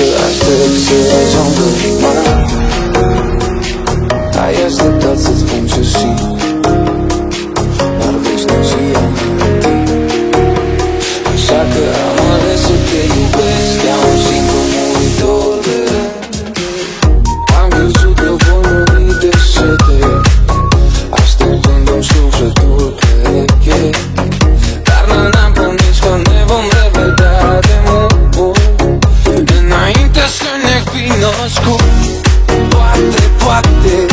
que à cette saison născut Poate, poate.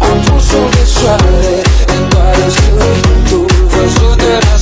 Am pus-o de soare În doar zgândul văzut de la